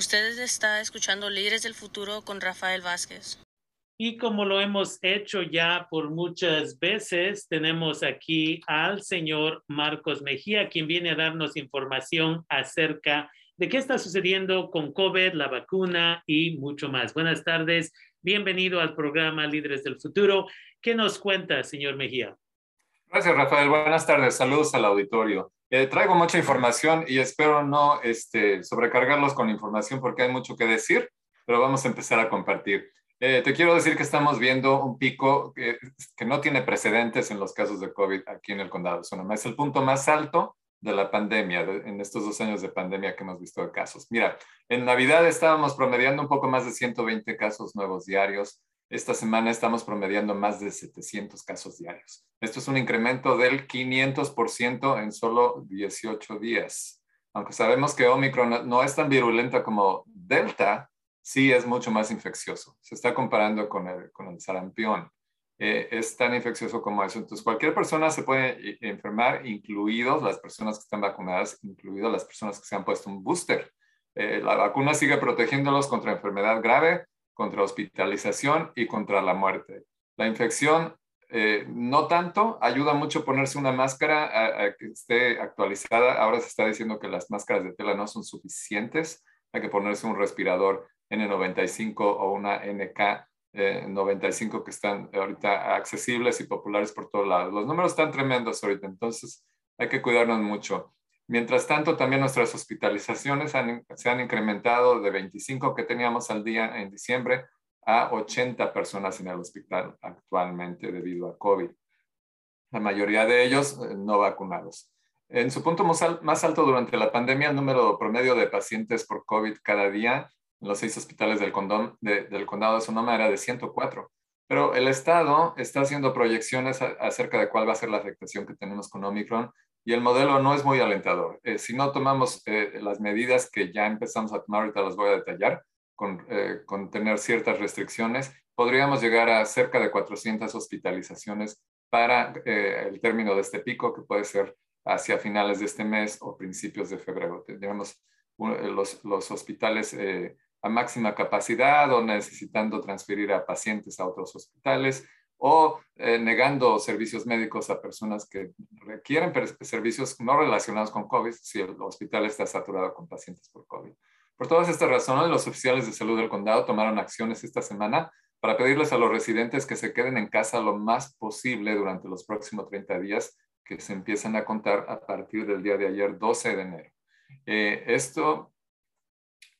Ustedes está escuchando Líderes del Futuro con Rafael Vázquez. Y como lo hemos hecho ya por muchas veces, tenemos aquí al señor Marcos Mejía, quien viene a darnos información acerca de qué está sucediendo con COVID, la vacuna y mucho más. Buenas tardes, bienvenido al programa Líderes del Futuro. ¿Qué nos cuenta, señor Mejía? Gracias, Rafael. Buenas tardes. Saludos al auditorio. Eh, traigo mucha información y espero no este, sobrecargarlos con información porque hay mucho que decir, pero vamos a empezar a compartir. Eh, te quiero decir que estamos viendo un pico que, que, no tiene precedentes en los casos de COVID aquí en el condado de Sonoma. Es el punto más alto de la pandemia, en estos dos años de pandemia que hemos visto de casos. Mira, en Navidad estábamos promediando un poco más de 120 casos nuevos diarios. Esta semana estamos promediando más de 700 casos diarios. Esto es un incremento del 500% en solo 18 días. Aunque sabemos que Omicron no es tan virulenta como Delta, sí es mucho más infeccioso. Se está comparando con el, con el sarampión. Eh, es tan infeccioso como eso. Entonces, cualquier persona se puede enfermar, incluidos las personas que están vacunadas, incluidas las personas que se han puesto un booster. Eh, la vacuna sigue protegiéndolos contra enfermedad grave, contra hospitalización y contra la muerte. La infección eh, no tanto, ayuda mucho ponerse una máscara que esté actualizada. Ahora se está diciendo que las máscaras de tela no son suficientes, hay que ponerse un respirador N95 o una NK95 eh, que están ahorita accesibles y populares por todos lados. Los números están tremendos ahorita, entonces hay que cuidarnos mucho. Mientras tanto, también nuestras hospitalizaciones se han incrementado de 25 que teníamos al día en diciembre a 80 personas en el hospital actualmente debido a COVID. La mayoría de ellos eh, no vacunados. En su punto más alto durante la pandemia, el número promedio de pacientes por COVID cada día en los seis hospitales del, del condado de Sonoma era de 104. Pero el Estado está haciendo proyecciones acerca de cuál va a ser la afectación que tenemos con Omicron y el modelo no es muy alentador. Eh, si no tomamos eh, las medidas que ya empezamos a tomar, ahorita las voy a detallar, con, eh, con, tener ciertas restricciones, podríamos llegar a cerca de 400 hospitalizaciones para el término de este pico, que puede ser hacia finales de este mes o principios de febrero. Tendríamos los, los hospitales a máxima capacidad o necesitando transferir a pacientes a otros hospitales o eh, negando servicios médicos a personas que requieren servicios no relacionados con COVID si el hospital está saturado con pacientes por COVID. Por todas estas razones, los oficiales de salud del condado tomaron acciones esta semana para pedirles a los residentes que se queden en casa lo más posible durante los próximos 30 días que se empiezan a contar a partir del día de ayer, 12 de enero. Eh, esto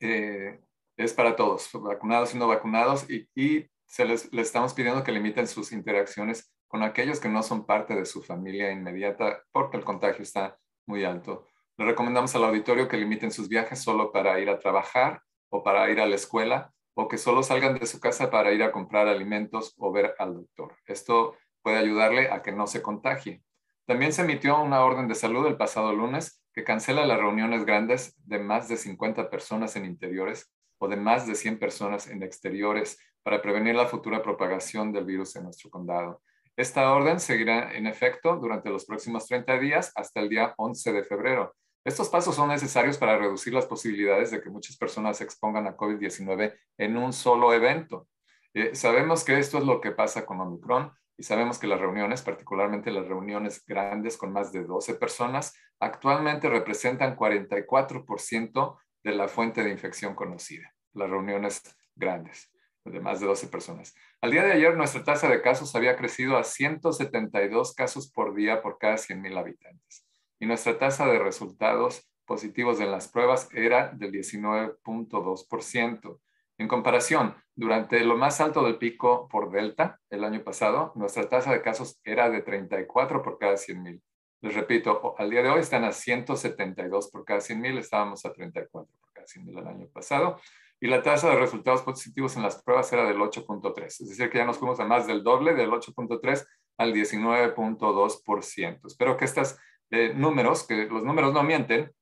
eh, es para todos, vacunados y no vacunados, y, y se les, estamos pidiendo que limiten sus interacciones con aquellos que no son parte de su familia inmediata porque el contagio está muy alto. Le recomendamos al auditorio que limiten sus viajes solo para ir a trabajar o para ir a la escuela o que solo salgan de su casa para ir a comprar alimentos o ver al doctor. Esto puede ayudarle a que no se contagie. También se emitió una orden de salud el pasado lunes que cancela las reuniones grandes de más de 50 personas en interiores o de más de 100 personas en exteriores para prevenir la futura propagación del virus en nuestro condado. Esta orden seguirá en efecto durante los próximos 30 días hasta el día 11 de febrero. Estos pasos son necesarios para reducir las posibilidades de que muchas personas se expongan a COVID-19 en un solo evento. Eh, sabemos que esto es lo que pasa con Omicron y sabemos que las reuniones, particularmente las reuniones grandes con más de 12 personas, actualmente representan 44% de la fuente de infección conocida, las reuniones grandes de más de 12 personas. Al día de ayer, nuestra tasa de casos había crecido a 172 casos por día por cada 100.000 habitantes. Y nuestra tasa de resultados positivos en las pruebas era del 19.2%. En comparación, durante lo más alto del pico por Delta el año pasado, nuestra tasa de casos era de 34 por cada 100.000. Les repito, al día de hoy están a 172 por cada 100.000, estábamos a 34 por cada 100.000 el año pasado y la tasa de resultados positivos en las pruebas era del 8.3, es decir, que ya nos fuimos a más del doble, del 8.3 al 19.2%. Espero que estos eh, números, que los números no mienten,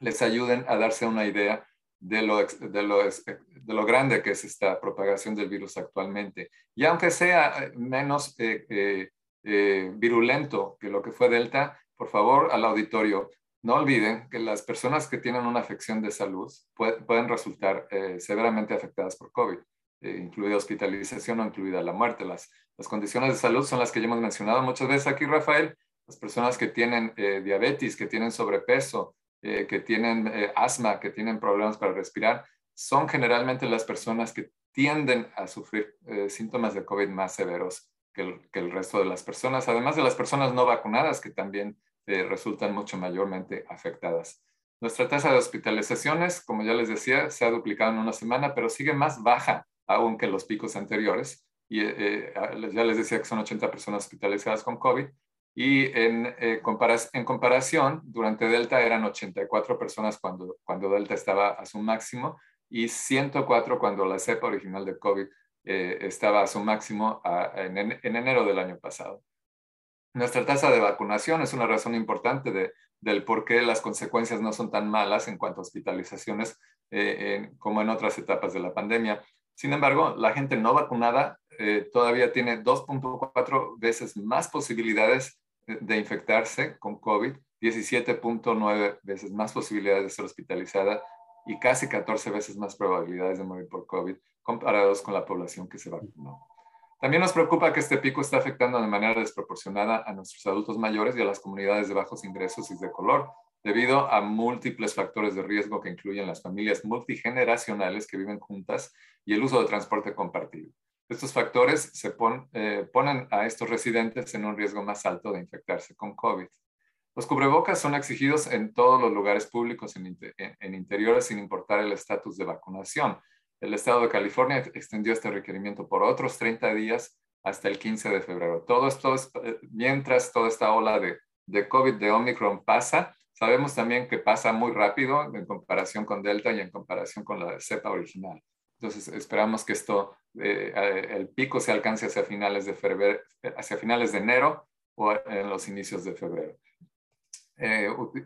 les ayuden a darse una idea de lo, de lo, de lo grande que es esta propagación del virus actualmente. Y aunque sea eh, menos eh, virulento que lo que fue Delta, por favor, al auditorio, no olviden que las personas que tienen una afección de salud pueden resultar eh, severamente afectadas por COVID, eh, incluida hospitalización o incluida la muerte. Las, las condiciones de salud son las que ya hemos mencionado muchas veces aquí, Rafael. Las personas que tienen eh, diabetes, que tienen sobrepeso, que tienen asma, que tienen problemas para respirar, son generalmente las personas que tienden a sufrir síntomas de COVID más severos que el, resto de las personas, además de las personas no vacunadas que también eh, resultan mucho mayormente afectadas. Nuestra tasa de hospitalizaciones, como ya les decía, se ha duplicado en una semana, pero sigue más baja aún que los picos anteriores. Y eh, eh, ya les decía que son 80 personas hospitalizadas con COVID. Y en, en comparación, durante Delta eran 84 personas cuando, cuando Delta estaba a su máximo y 104 cuando la cepa original de COVID estaba a su máximo en enero del año pasado. Nuestra tasa de vacunación es una razón importante de, del por qué las consecuencias no son tan malas en cuanto a hospitalizaciones eh, como en otras etapas de la pandemia. Sin embargo, la gente no vacunada eh, todavía tiene 2.4 veces más posibilidades de infectarse con COVID, 17.9 veces más posibilidades de ser hospitalizada y casi 14 veces más probabilidades de morir por COVID comparados con la población que se vacunó. También nos preocupa que este pico está afectando de manera desproporcionada a nuestros adultos mayores y a las comunidades de bajos ingresos y de color, debido a múltiples factores de riesgo que incluyen las familias multigeneracionales que viven juntas y el uso de transporte compartido. Estos factores se eh, ponen a estos residentes en un riesgo más alto de infectarse con COVID. Los cubrebocas son exigidos en todos los lugares públicos en, en interiores sin importar el estatus de vacunación el estado de California extendió este requerimiento por otros 30 días hasta el 15 de febrero. Todo esto es, eh, mientras toda esta ola de, de COVID de Omicron pasa, sabemos también que pasa muy rápido en comparación con Delta y en comparación con la cepa original. Entonces esperamos que esto, eh, eh, el pico se alcance hacia finales de febrero, hacia finales de enero o en los inicios de febrero.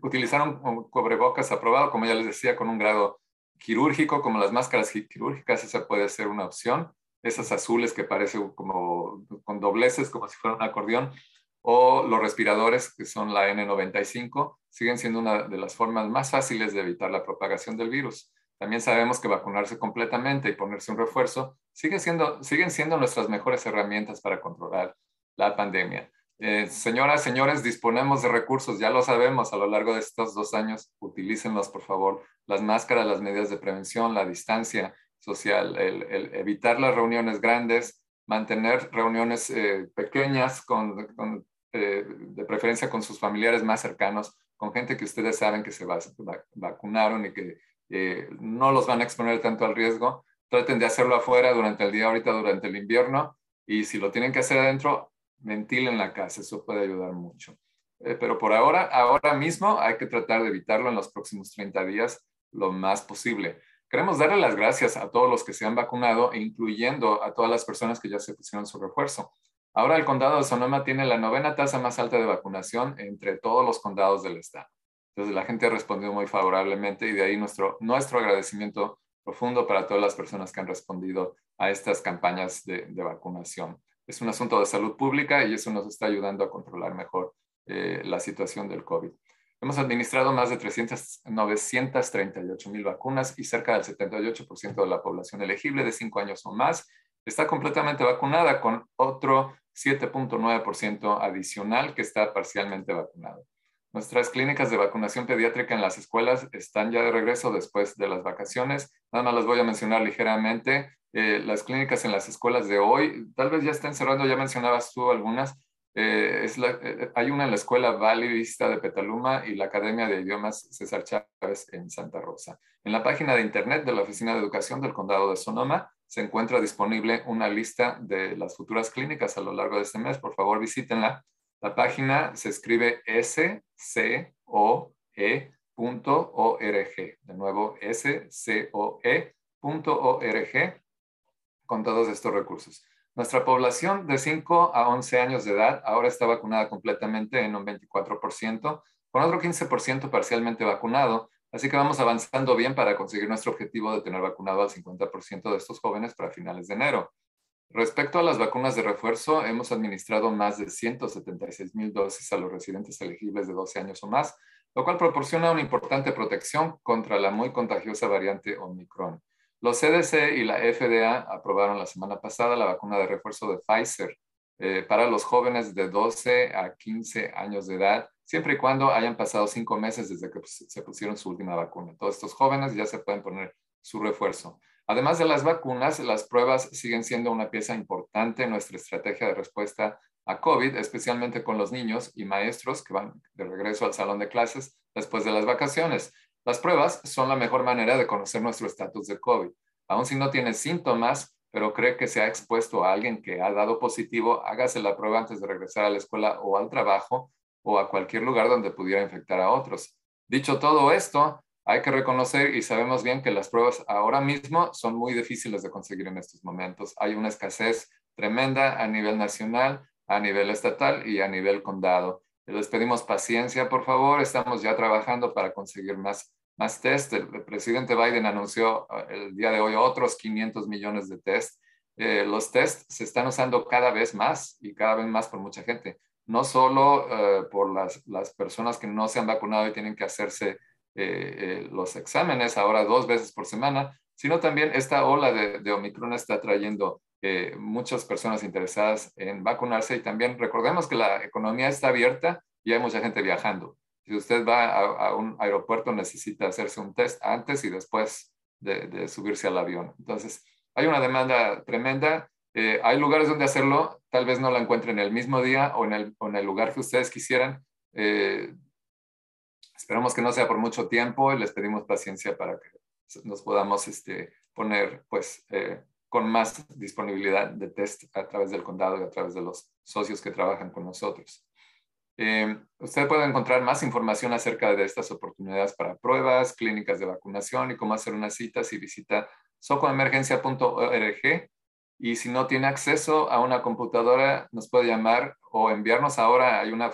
utilizaron un cubrebocas aprobado, como ya les decía, con un grado quirúrgico, como las máscaras quirúrgicas, esa puede ser una opción. Esas azules que parecen como con dobleces, como si fuera un acordeón, o los respiradores, que son la N95, siguen siendo una de las formas más fáciles de evitar la propagación del virus. También sabemos que vacunarse completamente y ponerse un refuerzo sigue siendo, siguen siendo nuestras mejores herramientas para controlar la pandemia. Eh, señoras, señores, disponemos de recursos, ya lo sabemos a lo largo de estos dos años, utilícenlos por favor, las máscaras, las medidas de prevención, la distancia social, el, evitar las reuniones grandes, mantener reuniones eh, pequeñas con, eh, de preferencia con sus familiares más cercanos, con gente que ustedes saben que se vacunaron y que no los van a exponer tanto al riesgo. Traten de hacerlo afuera durante el día, ahorita durante el invierno, y si lo tienen que hacer adentro, en la casa, eso puede ayudar mucho. Eh, pero por ahora, ahora mismo hay que tratar de evitarlo en los próximos 30 días lo más posible. Queremos darle las gracias a todos los que se han vacunado, incluyendo a todas las personas que ya se pusieron su refuerzo. Ahora el condado de Sonoma tiene la novena tasa más alta de vacunación entre todos los condados del estado. Entonces la gente ha respondido muy favorablemente y de ahí nuestro, nuestro agradecimiento profundo para todas las personas que han respondido a estas campañas de vacunación es un asunto de salud pública y eso nos está ayudando a controlar mejor eh, la situación del COVID. Hemos administrado más de 300, 938 mil vacunas y cerca del 78% de la población elegible de 5 años o más está completamente vacunada con otro 7.9% adicional que está parcialmente vacunado. Nuestras clínicas de vacunación pediátrica en las escuelas están ya de regreso después de las vacaciones. Nada más las voy a mencionar ligeramente. Eh, las clínicas en las escuelas de hoy, tal vez ya estén cerrando, ya mencionabas tú algunas. Eh, es eh, hay una en la escuela Valley Vista de Petaluma y la Academia de Idiomas César Chávez en Santa Rosa. En la página de internet de la Oficina de Educación del Condado de Sonoma se encuentra disponible una lista de las futuras clínicas a lo largo de este mes. Por favor, visítenla. La página se escribe scoe.org. De nuevo, scoe.org con todos estos recursos. Nuestra población de 5 a 11 años de edad ahora está vacunada completamente en un 24%, con otro 15% parcialmente vacunado, así que vamos avanzando bien para conseguir nuestro objetivo de tener vacunado al 50% de estos jóvenes para finales de enero. Respecto a las vacunas de refuerzo, hemos administrado más de 176 mil dosis a los residentes elegibles de 12 años o más, lo cual proporciona una importante protección contra la muy contagiosa variante Omicron. Los CDC y la FDA aprobaron la semana pasada la vacuna de refuerzo de Pfizer eh, para los jóvenes de 12 a 15 años de edad, siempre y cuando hayan pasado cinco meses desde que se pusieron su última vacuna. Todos estos jóvenes ya se pueden poner su refuerzo. Además de las vacunas, las pruebas siguen siendo una pieza importante en nuestra estrategia de respuesta a COVID, especialmente con los niños y maestros que van de regreso al salón de clases después de las vacaciones. Las pruebas son la mejor manera de conocer nuestro estatus de COVID. Aun si no tiene síntomas, pero cree que se ha expuesto a alguien que ha dado positivo, hágase la prueba antes de regresar a la escuela o al trabajo o a cualquier lugar donde pudiera infectar a otros. Dicho todo esto, hay que reconocer y sabemos bien que las pruebas ahora mismo son muy difíciles de conseguir en estos momentos. Hay una escasez tremenda a nivel nacional a nivel estatal y a nivel condado. Les pedimos paciencia, por favor. Estamos ya trabajando para conseguir más, más test. El, presidente Biden anunció eh, el día de hoy otros 500 millones de test. Eh, los test se están usando cada vez más y cada vez más por mucha gente. No solo eh, por las, las, personas que no se han vacunado y tienen que hacerse los exámenes ahora dos veces por semana, sino también esta ola de, de Omicron está trayendo eh, muchas personas interesadas en vacunarse y también recordemos que la economía está abierta y hay mucha gente viajando. Si usted va a, un aeropuerto necesita hacerse un test antes y después de, subirse al avión. Entonces, hay una demanda tremenda. Eh, hay lugares donde hacerlo, tal vez no la encuentren el mismo día o en el, lugar que ustedes quisieran. Eh, esperamos que no sea por mucho tiempo y les pedimos paciencia para que nos podamos este, poner pues con más disponibilidad de test a través del condado y a través de los socios que trabajan con nosotros. Eh, usted puede encontrar más información acerca de estas oportunidades para pruebas, clínicas de vacunación y cómo hacer una cita si visita socoemergencia.org. Y si no tiene acceso a una computadora, nos puede llamar o enviarnos ahora. Hay una,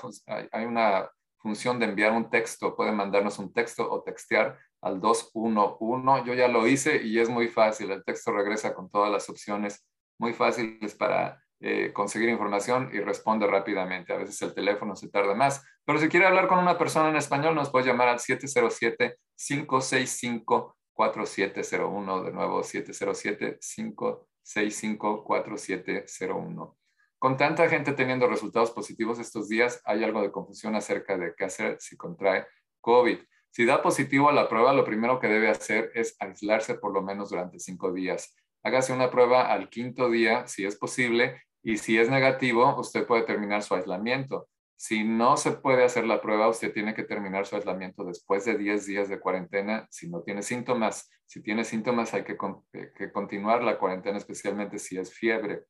hay una función de enviar un texto. Puede mandarnos un texto o textear al 211. Yo ya lo hice y es muy fácil. El texto regresa con todas las opciones muy fáciles para eh, conseguir información y responde rápidamente. A veces el teléfono se tarda más. Pero si quiere hablar con una persona en español, nos puede llamar al 707-565-4701. De nuevo, 707-565-4701. Con tanta gente teniendo resultados positivos estos días, hay algo de confusión acerca de qué hacer si contrae COVID. Si da positivo a la prueba, lo primero que debe hacer es aislarse por lo menos durante cinco días. Hágase una prueba al quinto día, si es posible, y si es negativo, usted puede terminar su aislamiento. Si no se puede hacer la prueba, usted tiene que terminar su aislamiento después de 10 días de cuarentena si no tiene síntomas. Si tiene síntomas, hay que, eh, que continuar la cuarentena, especialmente si es fiebre.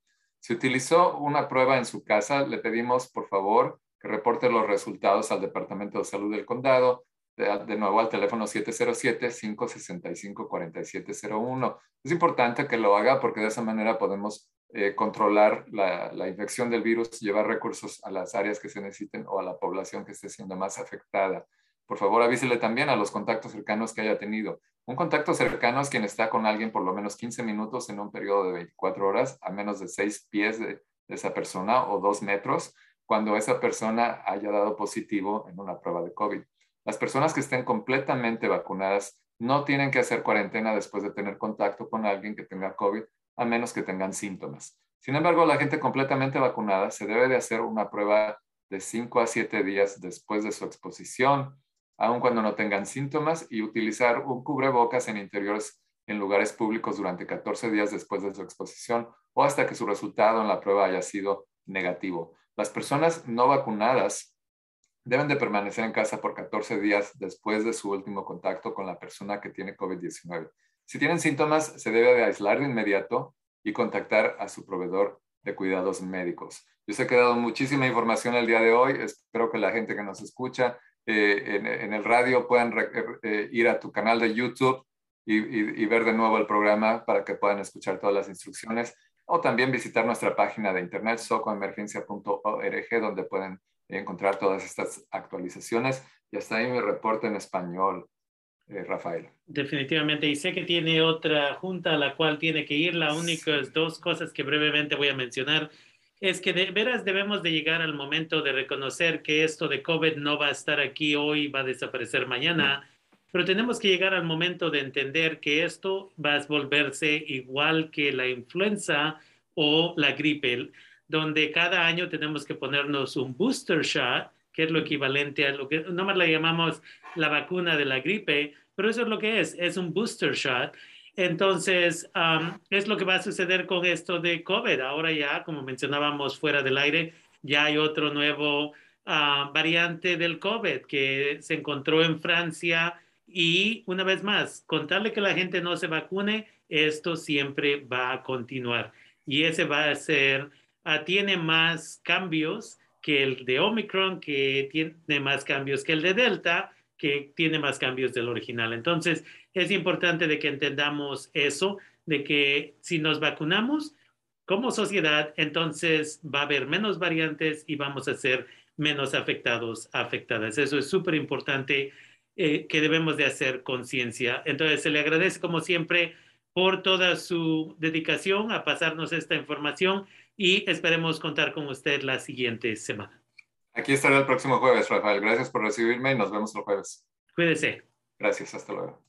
Si utilizó una prueba en su casa, le pedimos, por favor, que reporte los resultados al Departamento de Salud del Condado de, nuevo al teléfono 707-565-4701. Es importante que lo haga porque de esa manera podemos eh, controlar la, la, infección del virus, llevar recursos a las áreas que se necesiten o a la población que esté siendo más afectada. Por favor, avísele también a los contactos cercanos que haya tenido. Un contacto cercano es quien está con alguien por lo menos 15 minutos en un periodo de 24 horas, a menos de 6 pies de, de esa persona o 2 metros, cuando esa persona haya dado positivo en una prueba de COVID. Las personas que estén completamente vacunadas no tienen que hacer cuarentena después de tener contacto con alguien que tenga COVID, a menos que tengan síntomas. Sin embargo, la gente completamente vacunada se debe de hacer una prueba de 5 a 7 días después de su exposición, aun cuando no tengan síntomas, y utilizar un cubrebocas en interiores en lugares públicos durante 14 días después de su exposición o hasta que su resultado en la prueba haya sido negativo. Las personas no vacunadas deben de permanecer en casa por 14 días después de su último contacto con la persona que tiene COVID-19. Si tienen síntomas, se debe de aislar de inmediato y contactar a su proveedor de cuidados médicos. Yo que he dado muchísima información el día de hoy. Espero que la gente que nos escucha eh, en, el radio puedan eh, ir a tu canal de YouTube y, y, ver de nuevo el programa para que puedan escuchar todas las instrucciones o también visitar nuestra página de internet socoemergencia.org donde pueden encontrar todas estas actualizaciones. Y hasta ahí mi reporte en español, eh, Rafael. Definitivamente. Y sé que tiene otra junta a la cual tiene que ir. Las únicas dos cosas que brevemente voy a mencionar es que de veras debemos de llegar al momento de reconocer que esto de COVID no va a estar aquí hoy, va a desaparecer mañana, pero tenemos que llegar al momento de entender que esto va a volverse igual que la influenza o la gripe, donde cada año tenemos que ponernos un booster shot, que es lo equivalente a lo que nomás la llamamos la vacuna de la gripe, pero eso es lo que es, es un booster shot. Entonces, es lo que va a suceder con esto de COVID. Ahora ya, como mencionábamos fuera del aire, ya hay otro nuevo ah, variante del COVID que se encontró en Francia y una vez más, contarle que la gente no se vacune, esto siempre va a continuar. Y ese va a ser, ah, tiene más cambios que el de Omicron, que tiene más cambios que el de Delta, que tiene más cambios del original. Entonces, es importante de que entendamos eso, de que si nos vacunamos como sociedad, entonces va a haber menos variantes y vamos a ser menos afectados, afectadas. Eso es súper importante eh, que debemos de hacer conciencia. Entonces, se le agradece como siempre por toda su dedicación a pasarnos esta información y esperemos contar con usted la siguiente semana. Aquí estaré el próximo jueves, Rafael. Gracias por recibirme y nos vemos el jueves. Cuídese. Gracias, hasta luego.